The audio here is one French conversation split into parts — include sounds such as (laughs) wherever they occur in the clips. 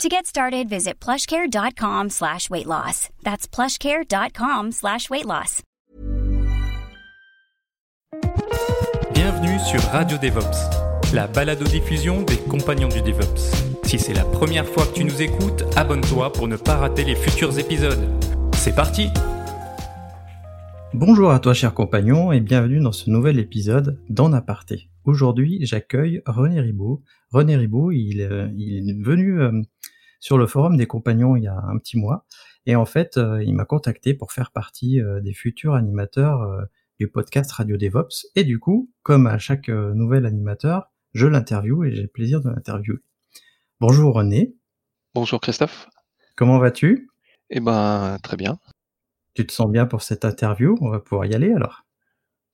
To get started, visit plushcare.com slash weight loss. That's plushcare.com slash weight loss. Bienvenue sur Radio DevOps, la balado-diffusion des compagnons du DevOps. Si c'est la première fois que tu nous écoutes, abonne-toi pour ne pas rater les futurs épisodes. C'est parti Bonjour à toi cher compagnon et bienvenue dans ce nouvel épisode d'En Aparté. Aujourd'hui j'accueille René Ribaud. René Ribaud il, euh, il est venu euh, sur le forum des compagnons il y a un petit mois et en fait euh, il m'a contacté pour faire partie euh, des futurs animateurs euh, du podcast Radio DevOps et du coup comme à chaque nouvel animateur je l'interviewe et j'ai le plaisir de l'interviewer. Bonjour René, Bonjour Christophe. comment vas-tu? Eh ben très bien. Tu te sens bien pour cette interview? On va pouvoir y aller alors?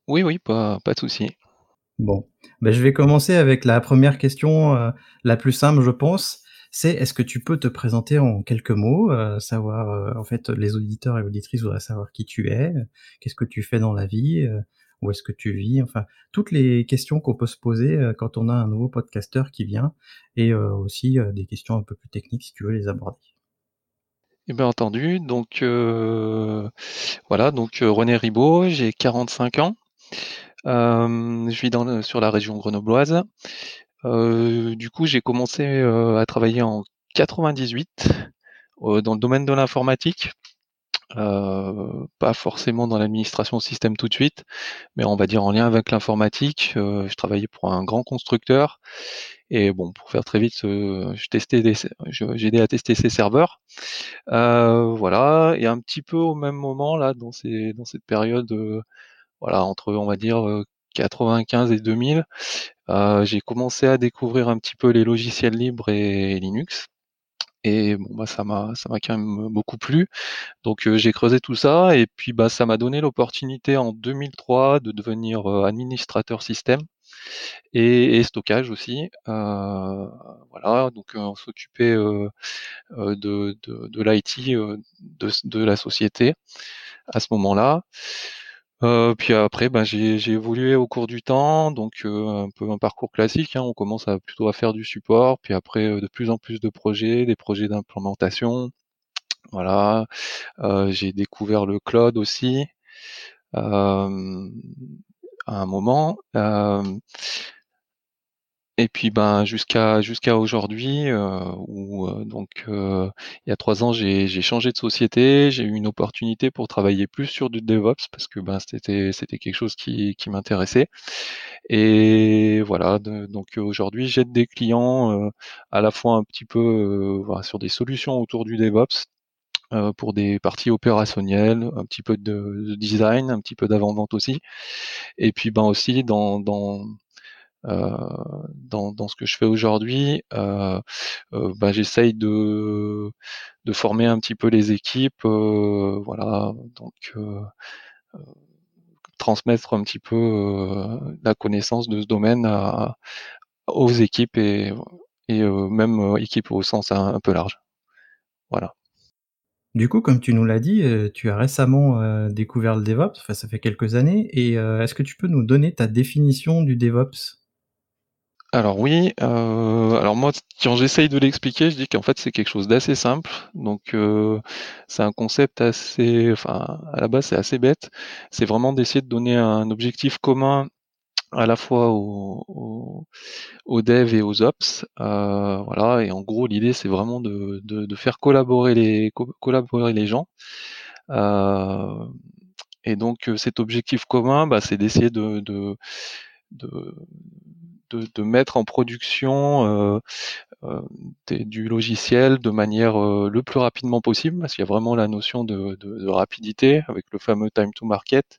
Oui, oui, pas, pas de souci. Bon, ben, je vais commencer avec la première question, euh, la plus simple, je pense. C'est est-ce que tu peux te présenter en quelques mots, euh, savoir euh, en fait les auditeurs et auditrices voudraient savoir qui tu es, qu'est-ce que tu fais dans la vie, euh, où est-ce que tu vis, enfin toutes les questions qu'on peut se poser quand on a un nouveau podcasteur qui vient, et aussi des questions un peu plus techniques si tu veux les aborder. Eh bien entendu. Donc voilà, donc René Ribaud, j'ai 45 ans. Je vis sur la région grenobloise. Euh, du coup, j'ai commencé euh, à travailler en 98 euh, dans le domaine de l'informatique. Euh, pas forcément dans l'administration système tout de suite, mais on va dire en lien avec l'informatique. Euh, je travaillais pour un grand constructeur et bon, pour faire très vite, euh, je testais des, je- j'ai aidé à tester ses serveurs. Voilà, et un petit peu au même moment là, dans ces, dans cette période, voilà, entre on va dire 95 et 2000, euh, j'ai commencé à découvrir un petit peu les logiciels libres et Linux. Et bon bah ça m'a ça m'a quand même beaucoup plu. Donc euh, j'ai creusé tout ça et puis bah ça m'a donné l'opportunité en 2003 de devenir euh, administrateur système et, stockage aussi. Voilà, donc on s'occupait de, de, l'IT de la société à ce moment-là. Euh, puis après, ben, j'ai évolué au cours du temps, donc euh, un peu un parcours classique. hein. on commence à plutôt à faire du support, puis après euh, de plus en plus de projets, des projets d'implémentation. Voilà, Euh, j'ai découvert le cloud aussi euh, à un moment. Et puis ben jusqu'à jusqu'à aujourd'hui euh, où euh, donc euh, il y a trois ans j'ai j'ai changé de société, j'ai eu une opportunité pour travailler plus sur du DevOps parce que ben c'était c'était quelque chose qui qui m'intéressait. Et voilà donc aujourd'hui j'aide des clients euh, à la fois un petit peu euh, voilà, sur des solutions autour du DevOps euh, pour des parties opérationnelles, un petit peu de, de design, un petit peu d'avant-vente aussi. Et puis ben aussi dans dans dans, dans ce que je fais aujourd'hui, euh, euh, bah, j'essaye de, former un petit peu les équipes, euh, voilà, donc euh, euh, transmettre un petit peu euh, la connaissance de ce domaine aux équipes et, euh, même euh, équipes au sens un, peu large. Voilà. Du coup, comme tu nous l'as dit, euh, tu as récemment euh, découvert le DevOps, enfin ça fait quelques années, et euh, est-ce que tu peux nous donner ta définition du DevOps? Alors oui, euh, alors moi quand j'essaye de l'expliquer, je dis qu'en fait c'est quelque chose d'assez simple. Donc euh, c'est un concept assez, enfin à la base c'est assez bête. C'est vraiment d'essayer de donner un objectif commun à la fois aux, aux, aux devs et aux ops. Euh, voilà, et en gros l'idée c'est vraiment de, de, de faire collaborer les co- collaborer les gens. Euh, et donc euh, cet objectif commun, bah, c'est d'essayer de, de, de, de, de mettre en production euh, euh, du logiciel de manière euh, le plus rapidement possible, parce qu'il y a vraiment la notion de, de- rapidité avec le fameux time to market,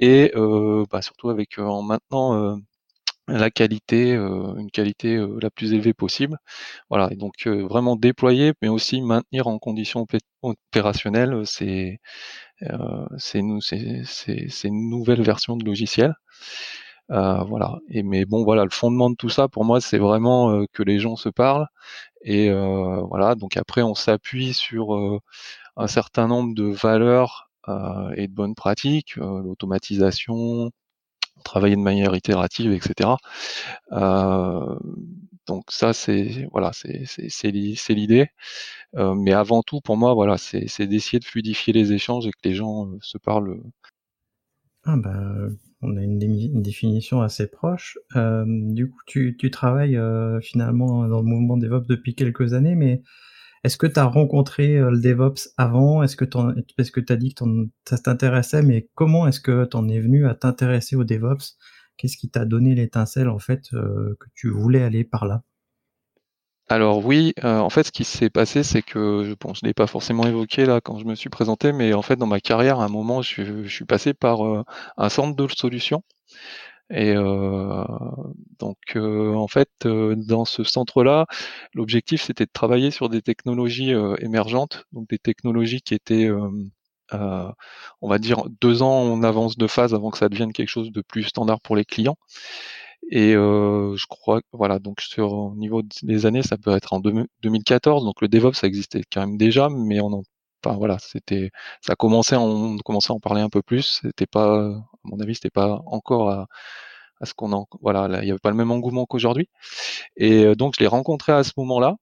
et euh, bah, surtout avec euh, en maintenant euh, la qualité, une qualité la plus élevée possible. Voilà, et donc vraiment déployer, mais aussi maintenir en conditions opérationnelles ces, ces, ces, nouvelles versions de logiciels. Voilà. Et mais bon, voilà, le fondement de tout ça, pour moi, c'est vraiment que les gens se parlent. Et voilà. Donc après, on s'appuie sur un certain nombre de valeurs et de bonnes pratiques, l'automatisation, travailler de manière itérative, etc. Euh, donc ça, c'est voilà, c'est l'idée. Euh, mais avant tout, pour moi, voilà, c'est d'essayer de fluidifier les échanges et que les gens euh, se parlent. Ah bah, on a une, définition assez proche. du coup, tu, travailles finalement dans le mouvement DevOps depuis quelques années, mais est-ce que tu as rencontré le DevOps avant? Est-ce que tu as dit que ça t'intéressait, mais comment est-ce que tu en es venu à t'intéresser au DevOps? Qu'est-ce qui t'a donné l'étincelle en fait que tu voulais aller par là? Alors oui, en fait, ce qui s'est passé, c'est que je je l'ai pas forcément évoqué là quand je me suis présenté, mais en fait, dans ma carrière, à un moment, je, suis passé par un centre de solutions et euh, donc, euh, en fait, euh, dans ce centre-là, l'objectif c'était de travailler sur des technologies émergentes, donc des technologies qui étaient on va dire deux ans en avance de phase avant que ça devienne quelque chose de plus standard pour les clients. Et je crois, voilà, donc sur au niveau des années, ça peut être en 2014. Donc le DevOps, ça existait quand même déjà, mais on en, enfin voilà, c'était, ça commençait, on commençait à en parler un peu plus. C'était pas, à mon avis, c'était pas encore à, à ce qu'on en, voilà, il n'y avait pas le même engouement qu'aujourd'hui. Et euh, donc je l'ai rencontré à ce moment-là.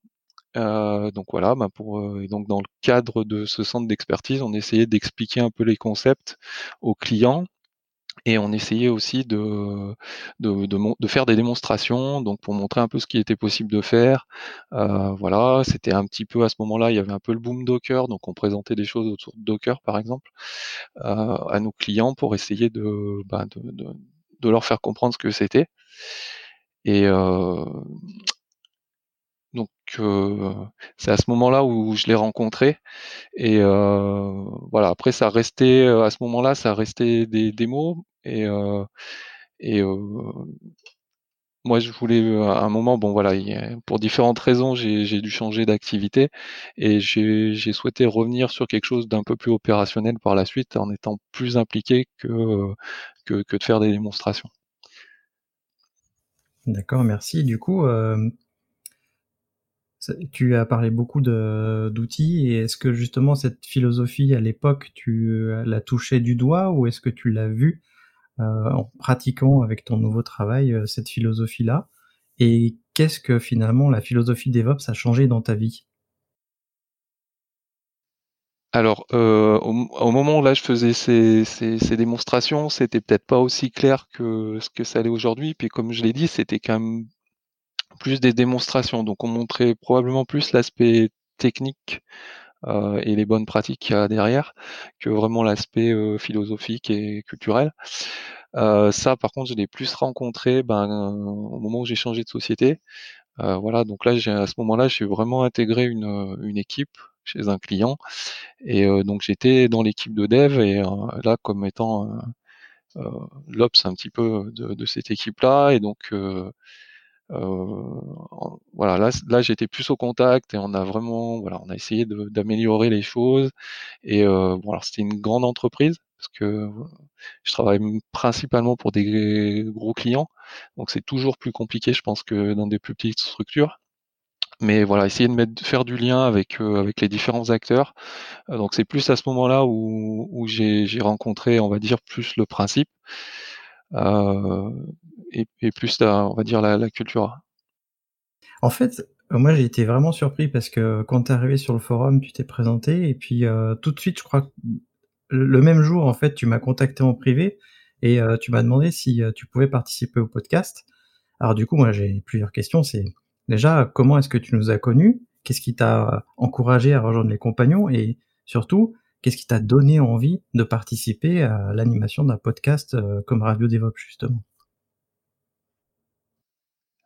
Euh, donc voilà, bah pour euh, et donc dans le cadre de ce centre d'expertise, on essayait d'expliquer un peu les concepts aux clients et on essayait aussi de, de, de, faire des démonstrations, donc pour montrer un peu ce qui était possible de faire. Euh, voilà, c'était un petit peu à ce moment-là, il y avait un peu le boom Docker, donc on présentait des choses autour de Docker par exemple euh, à nos clients pour essayer de, bah, de, de, de leur faire comprendre ce que c'était. Et euh, donc euh, c'est à ce moment-là où je l'ai rencontré. Et euh, voilà, après ça restait à ce moment-là, ça restait des démos et et moi je voulais à un moment, bon voilà, pour différentes raisons, j'ai dû changer d'activité et j'ai souhaité revenir sur quelque chose d'un peu plus opérationnel par la suite en étant plus impliqué que, que, de faire des démonstrations. D'accord, merci. Du coup, tu as parlé beaucoup d'outils et est-ce que justement cette philosophie à l'époque, tu la touchais du doigt ou est-ce que tu l'as vu euh, en pratiquant avec ton nouveau travail euh, cette philosophie-là Et qu'est-ce que finalement la philosophie DevOps a changé dans ta vie? Alors, euh, au, moment où là je faisais ces, ces, démonstrations, c'était peut-être pas aussi clair que ce que ça allait aujourd'hui. Puis comme je l'ai dit, c'était quand même plus des démonstrations. Donc on montrait probablement plus l'aspect technique euh, et les bonnes pratiques qu'il y a derrière que vraiment l'aspect euh, philosophique et culturel. ça, par contre, je l'ai plus rencontré ben, au moment où j'ai changé de société. voilà, donc là, à ce moment-là, j'ai vraiment intégré une, une équipe chez un client. Et euh, donc j'étais dans l'équipe de dev et euh, là comme étant euh, l'ops un petit peu de, cette équipe-là. Et donc voilà, là, là j'étais plus au contact et on a vraiment, voilà, on a essayé d'améliorer les choses. Et bon, alors c'était une grande entreprise parce que je travaille principalement pour des gros clients, donc c'est toujours plus compliqué, je pense, que dans des plus petites structures mais voilà, essayer de mettre, faire du lien avec euh, avec les différents acteurs. Euh, donc c'est plus à ce moment-là où, où j'ai rencontré, on va dire, plus le principe euh, et, et, plus la, on va dire la, culture. En fait, moi j'ai été vraiment surpris parce que quand tu es arrivé sur le forum, tu t'es présenté et puis tout de suite, je crois le même jour, en fait, tu m'as contacté en privé et tu m'as demandé si tu pouvais participer au podcast. Alors du coup, moi j'ai plusieurs questions. C'est Déjà, comment est-ce que tu nous as connus? Qu'est-ce qui t'a encouragé à rejoindre les compagnons? Et surtout, qu'est-ce qui t'a donné envie de participer à l'animation d'un podcast euh, comme Radio DevOps, justement?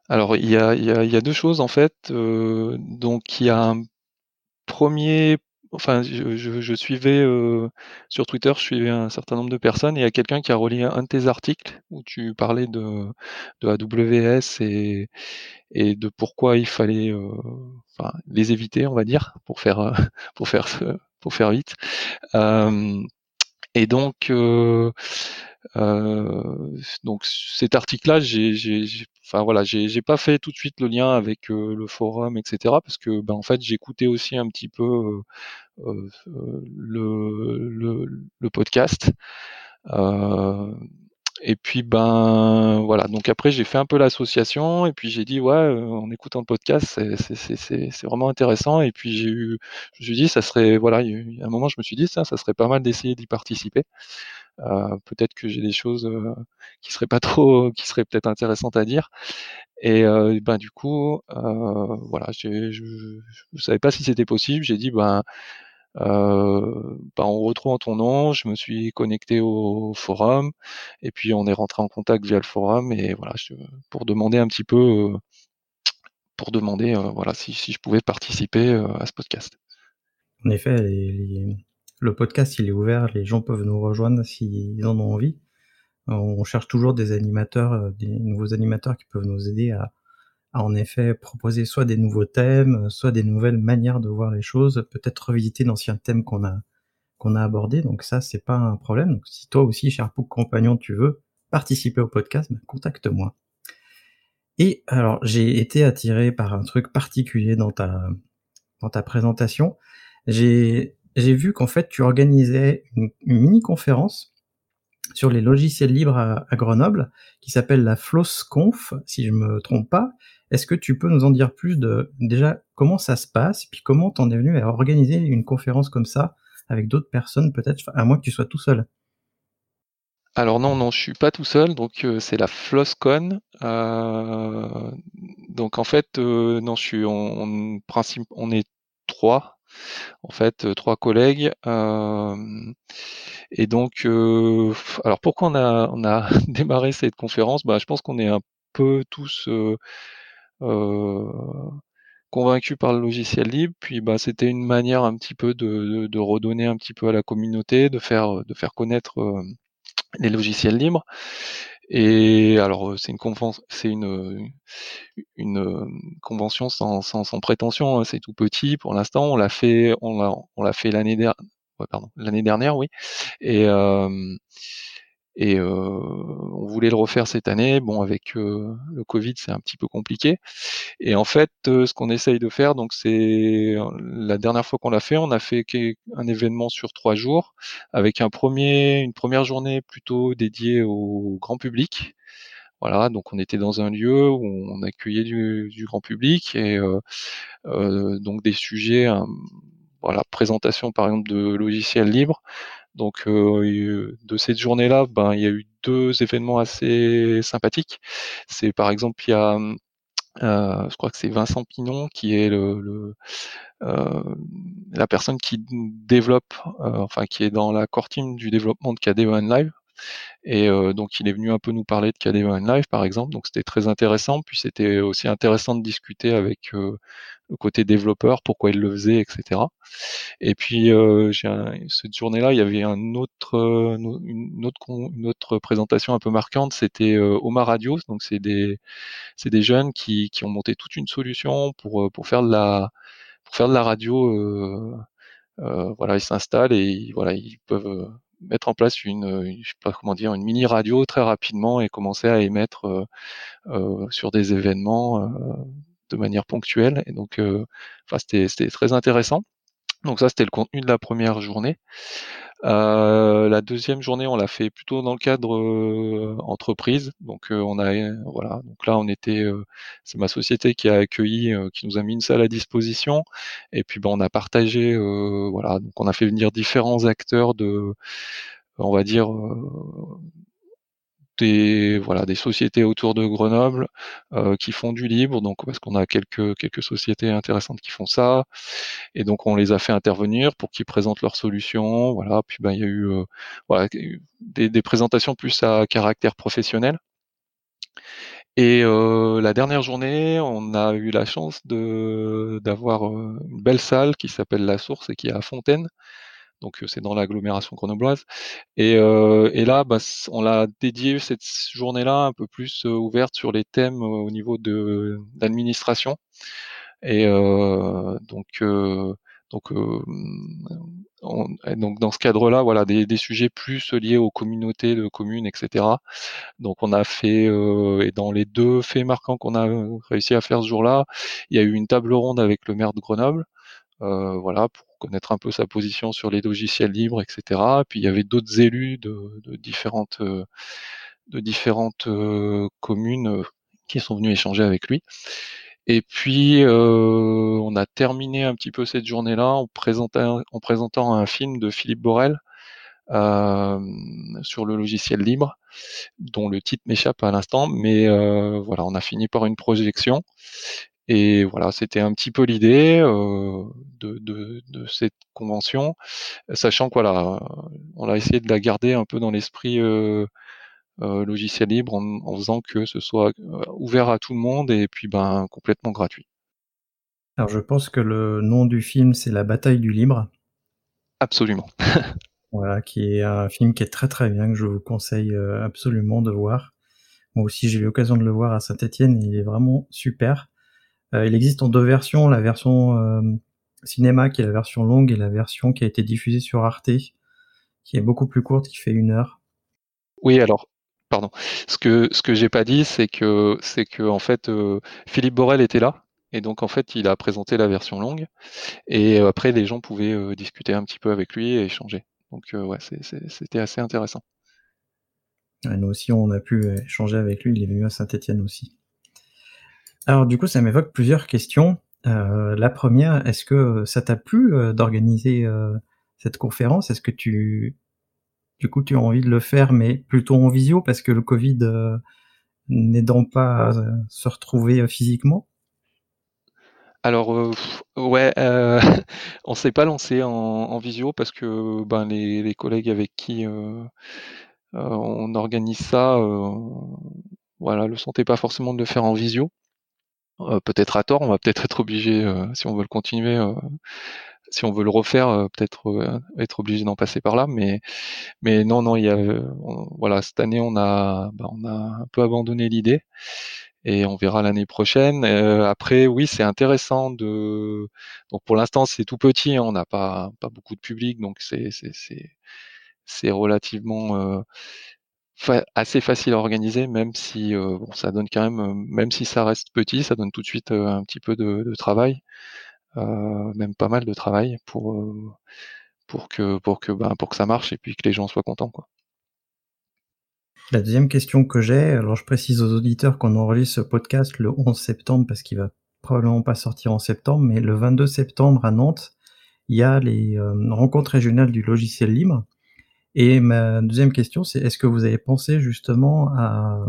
Alors, il y a, deux choses, en fait. Euh, donc, il y a un premier enfin, je, suivais euh, sur Twitter, je suivais un certain nombre de personnes et il y a quelqu'un qui a relié un de tes articles où tu parlais de, AWS et, de pourquoi il fallait les éviter, on va dire, pour faire (laughs) pour faire pour faire vite. Et donc donc cet article-là, j'ai, enfin voilà, j'ai, pas fait tout de suite le lien avec le forum, etc. Parce que ben en fait j'écoutais aussi un petit peu le, podcast. Et puis ben voilà, donc après j'ai fait un peu l'association et puis j'ai dit ouais, en écoutant le podcast, c'est, c'est, c'est, c'est vraiment intéressant. Et puis j'ai eu, je me suis dit ça serait voilà, il y a un moment je me suis dit ça, ça serait pas mal d'essayer d'y participer. Euh, peut-être que j'ai des choses euh, qui seraient pas trop, qui seraient peut-être intéressantes à dire. Et euh, ben du coup, voilà, je, je, savais pas si c'était possible. J'ai dit ben euh, ben, en retrouvant ton nom, je me suis connecté au forum et puis on est rentré en contact via le forum et voilà je, pour demander un petit peu pour demander voilà si, je pouvais participer à ce podcast. En effet, le podcast, il est ouvert, les gens peuvent nous rejoindre s'ils en ont envie. On cherche toujours des animateurs, euh, des nouveaux animateurs qui peuvent nous aider à, en effet proposer soit des nouveaux thèmes, soit des nouvelles manières de voir les choses, peut-être revisiter d'anciens thèmes qu'on a qu'on a abordés. Donc ça, c'est pas un problème. Donc si toi aussi, cher Pouk compagnon, tu veux participer au podcast, ben, contacte-moi. Et alors, j'ai été attiré par un truc particulier dans ta dans ta présentation. J'ai j'ai vu qu'en fait, tu organisais une, mini-conférence sur les logiciels libres à, Grenoble, qui s'appelle la FlossConf, si je me trompe pas. Est-ce que tu peux nous en dire plus de déjà comment ça se passe, puis comment t'en es venu à organiser une conférence comme ça avec d'autres personnes, peut-être, à moins que tu sois tout seul? Alors non, non, je suis pas tout seul, donc euh, c'est la FlossCon. Euh, donc en fait, euh, non, je suis en principe, on est trois en fait, trois collègues. Et donc, alors pourquoi on a, on a (laughs) démarré cette conférence? Bah, Je pense qu'on est un peu tous convaincus par le logiciel libre. Puis bah, c'était une manière un petit peu de, de, redonner un petit peu à la communauté, de faire, de faire connaître les logiciels libres. Et alors c'est une convention, une, une, convention sans, sans, sans prétention, hein, c'est tout petit pour l'instant. On l'a fait, on l'a, on l'a fait l'année dernière, ouais, pardon, l'année dernière, oui. Et euh, et euh, on voulait le refaire cette année. Bon, avec euh, le Covid, c'est un petit peu compliqué. Et en fait, euh, ce qu'on essaye de faire, donc c'est la dernière fois qu'on l'a fait, on a fait un événement sur trois jours, avec un premier, une première journée plutôt dédiée au grand public. Voilà, donc on était dans un lieu où on accueillait du, du grand public et euh, euh, donc des sujets, voilà, présentation par exemple de logiciels libres, donc euh, de cette journée-là, ben il y a eu deux événements assez sympathiques. C'est par exemple il y a euh, je crois que c'est Vincent Pinon qui est le, euh, la personne qui développe, enfin qui est dans la core team du développement de KDE Live. Et donc il est venu un peu nous parler de KDE Live par exemple, donc c'était très intéressant. Puis c'était aussi intéressant de discuter avec côté développeur, pourquoi il le faisait, etc. Et puis euh, cette journée-là, il y avait un autre, euh, une, autre, une autre présentation un peu marquante, c'était euh, Omar Radio. Donc c'est des, c'est des jeunes qui, qui ont monté toute une solution pour, euh, pour faire de la, pour faire de la radio. Euh, voilà, ils s'installent et voilà, ils peuvent mettre en place une, je sais pas comment dire, une mini radio très rapidement et commencer à émettre euh, sur des événements de manière ponctuelle. Et donc, euh, enfin, c'était très intéressant. Donc ça, c'était le contenu de la première journée. Euh, la deuxième journée, on l'a fait plutôt dans le cadre euh, entreprise. Donc euh, on a voilà. Donc là, on était, euh, c'est ma société qui a accueilli, qui nous a mis une salle à disposition. Et puis ben, on a partagé, voilà. Donc on a fait venir différents acteurs de, on va dire des voilà des sociétés autour de Grenoble euh, qui font du libre donc parce qu'on a quelques sociétés intéressantes qui font ça. Et donc on les a fait intervenir pour qu'ils présentent leurs solutions voilà. Puis ben il y a eu euh, des, présentations plus à caractère professionnel. Et la dernière journée, on a eu la chance d'avoir une belle salle qui s'appelle La Source et qui est à Fontaine. Donc c'est dans l'agglomération grenobloise. Et, et là, bah, on l'a dédié cette journée-là un peu plus ouverte sur les thèmes au niveau de l'administration. Et donc donc, donc dans ce cadre-là, voilà, des, des, sujets plus liés aux communautés de communes, etc. Donc on a fait, et dans les deux faits marquants qu'on a réussi à faire ce jour-là, il y a eu une table ronde avec le maire de Grenoble, euh, voilà, pour connaître un peu sa position sur les logiciels libres, etc. Puis il y avait d'autres élus de, différentes, de différentes communes qui sont venus échanger avec lui. Et puis, euh, on a terminé un petit peu cette journée-là en présentant, en présentant un film de Philippe Borel euh, sur le logiciel libre, dont le titre m'échappe à l'instant, mais euh, voilà, on a fini par une projection. Et voilà, c'était un petit peu l'idée euh, de, de, de, cette convention, sachant que voilà, on a essayé de la garder un peu dans l'esprit euh, euh, logiciel libre en, faisant que ce soit ouvert à tout le monde et puis ben complètement gratuit. Alors je pense que le nom du film c'est La bataille du libre. Absolument. (laughs) voilà, qui est un film qui est très très bien que je vous conseille absolument de voir. Moi aussi j'ai eu l'occasion de le voir à Saint-Étienne, il est vraiment super. Il existe en deux versions, la version cinéma qui est la version longue et la version qui a été diffusée sur Arte, qui est beaucoup plus courte, qui fait une heure. Oui, alors pardon. Ce que ce que j'ai pas dit, c'est que c'est que en fait euh, Philippe Borel était là et donc en fait il a présenté la version longue et euh, après les gens pouvaient euh, discuter un petit peu avec lui et échanger. Donc ouais, c'était assez intéressant. nous aussi on a pu échanger avec lui. Il est venu à Saint-Étienne aussi. Alors du coup ça m'évoque plusieurs questions. la première, est-ce que ça t'a plu d'organiser cette conférence? Est-ce que tu du coup, tu as envie de le faire, mais plutôt en visio parce que le Covid euh, n'aidant pas à se retrouver euh, physiquement? Alors euh, ouais, euh, (laughs) on s'est pas lancé en, visio parce que ben les, collègues avec qui on organise ça, voilà, le sentaient pas forcément de le faire en visio. Peut-être à tort, on va peut-être être obligé, si on veut le continuer, si on veut le refaire, euh, peut-être euh, être obligé d'en passer par là. Mais, mais non, non, il y a, voilà, cette année, on a, bah, on a un peu abandonné l'idée et on verra l'année prochaine. Euh, après, oui, c'est intéressant de. Donc pour l'instant, c'est tout petit, hein, on n'a pas pas beaucoup de public, donc c'est c'est c'est c'est assez facile à organiser, même si bon, ça donne quand même, même si ça reste petit, ça donne tout de suite un petit peu de, travail. Euh, même pas mal de travail pour euh, pour que pour que ben, pour que ça marche et puis que les gens soient contents quoi. La deuxième question que j'ai, alors je précise aux auditeurs qu'on enregistre ce podcast le 11 septembre parce qu'il va probablement pas sortir en septembre, mais le 22 septembre à Nantes, il y a les euh, rencontres régionales du logiciel libre. Et ma deuxième question, c'est est-ce que vous avez pensé justement à,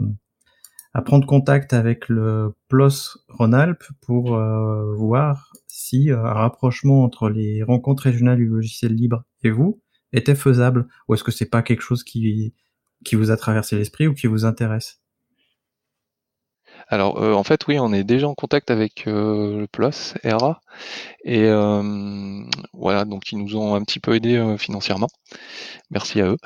à prendre contact avec le PLOS Rhône-Alpes pour euh, voir si euh, un rapprochement entre les rencontres régionales du logiciel libre et vous était faisable, ou est-ce que c'est pas quelque chose qui, qui vous a traversé l'esprit ou qui vous intéresse? Alors euh, en fait oui, on est déjà en contact avec le PLOS RA et voilà donc ils nous ont un petit peu aidé financièrement. Merci à eux.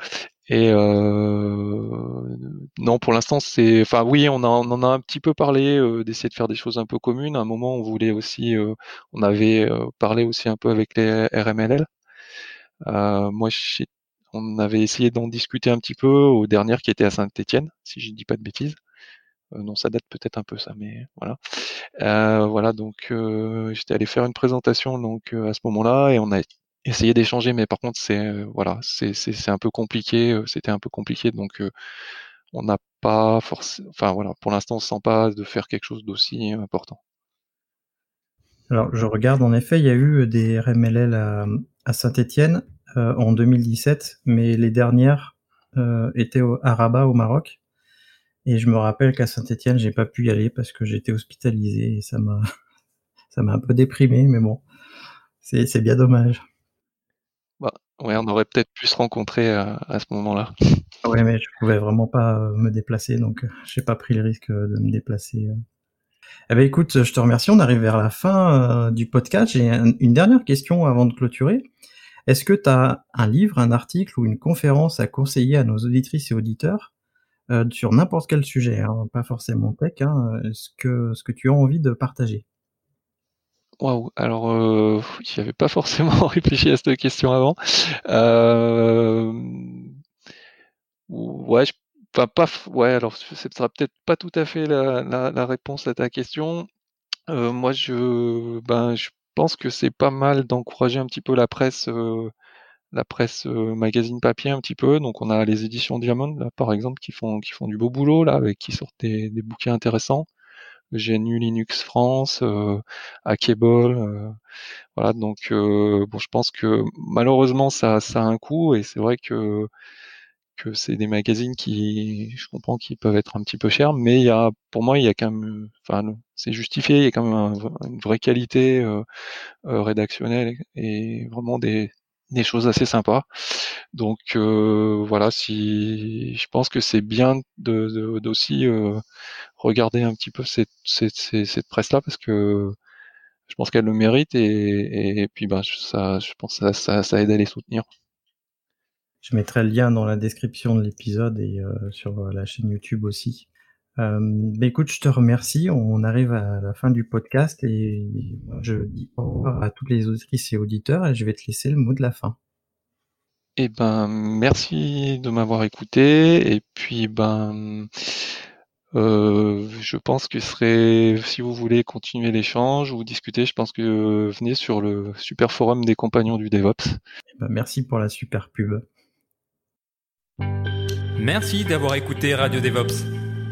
Et euh, non, pour l'instant, c'est, enfin oui, on, on, en a un petit peu parlé euh, d'essayer de faire des choses un peu communes. À un moment, on voulait aussi, euh, on avait parlé aussi un peu avec les RMLL. moi, on avait essayé d'en discuter un petit peu aux dernières qui étaient à Saint-Étienne, si je ne dis pas de bêtises. Non, ça date peut-être un peu ça, mais voilà. voilà, donc j'étais allé faire une présentation donc à ce moment-là et on a essayer d'échanger, mais par contre, c'est euh, voilà, c'est un peu compliqué. Euh, c'était un peu compliqué, donc euh, on n'a pas forcément. Enfin voilà, pour l'instant, on se sent pas de faire quelque chose d'aussi important. Alors, je regarde, en effet, il y a eu des RMLL à, Saint-Étienne en 2017, mais les dernières étaient à Rabat, au Maroc. Et je me rappelle qu'à Saint-Étienne, j'ai pas pu y aller parce que j'étais hospitalisé et ça m'a (laughs) ça m'a un peu déprimé, mais bon, c'est bien dommage. Bah, Ouais, on aurait peut-être pu se rencontrer à, à ce moment-là. Ouais, mais je pouvais vraiment pas euh, me déplacer, donc euh, j'ai pas pris le risque euh, de me déplacer. Eh ben écoute, je te remercie. On arrive vers la fin du podcast. J'ai une dernière question avant de clôturer. Est-ce que tu as un livre, un article ou une conférence à conseiller à nos auditrices et auditeurs? Sur n'importe quel sujet, hein, pas forcément tech, hein, ce, que, ce que tu as envie de partager Waouh, alors euh, pas (laughs) forcément (laughs) réfléchi à cette question avant. Euh, ouais, pas, ouais, alors ce sera peut-être pas tout à fait la, réponse à ta question. Euh, moi, je, ben, je pense que c'est pas mal d'encourager un petit peu la presse, euh, la presse euh, magazine papier un petit peu. Donc, on a les éditions Diamond, là, par exemple, qui font, du beau boulot là, avec qui sortent des, bouquins intéressants. GNU Linux France, euh, Hackable, euh, voilà. Donc, euh, bon, je pense que malheureusement ça, a un coût et c'est vrai que c'est des magazines qui, je comprends, qui peuvent être un petit peu chers, mais il y a, pour moi, il y a quand même, enfin, c'est justifié, il y a quand même une vraie qualité rédactionnelle et vraiment des, des choses assez sympas. Donc euh, voilà, si je pense que c'est bien de d'aussi euh, regarder un petit peu cette, cette, cette presse-là parce que je pense qu'elle le mérite et, et, puis ben ça, je pense que ça, ça, aide à les soutenir. Je mettrai le lien dans la description de l'épisode et euh, sur la chaîne YouTube aussi. Euh, bah, écoute, je te remercie. On arrive à la fin du podcast et je dis au revoir à toutes les auditrices et auditeurs et je vais te laisser le mot de la fin. Eh ben, merci de m'avoir écouté et puis ben, euh, je pense que ce serait, si vous voulez continuer l'échange ou discuter, je pense que venez sur le super forum des compagnons du DevOps. Eh ben, merci pour la super pub. Merci d'avoir écouté Radio DevOps.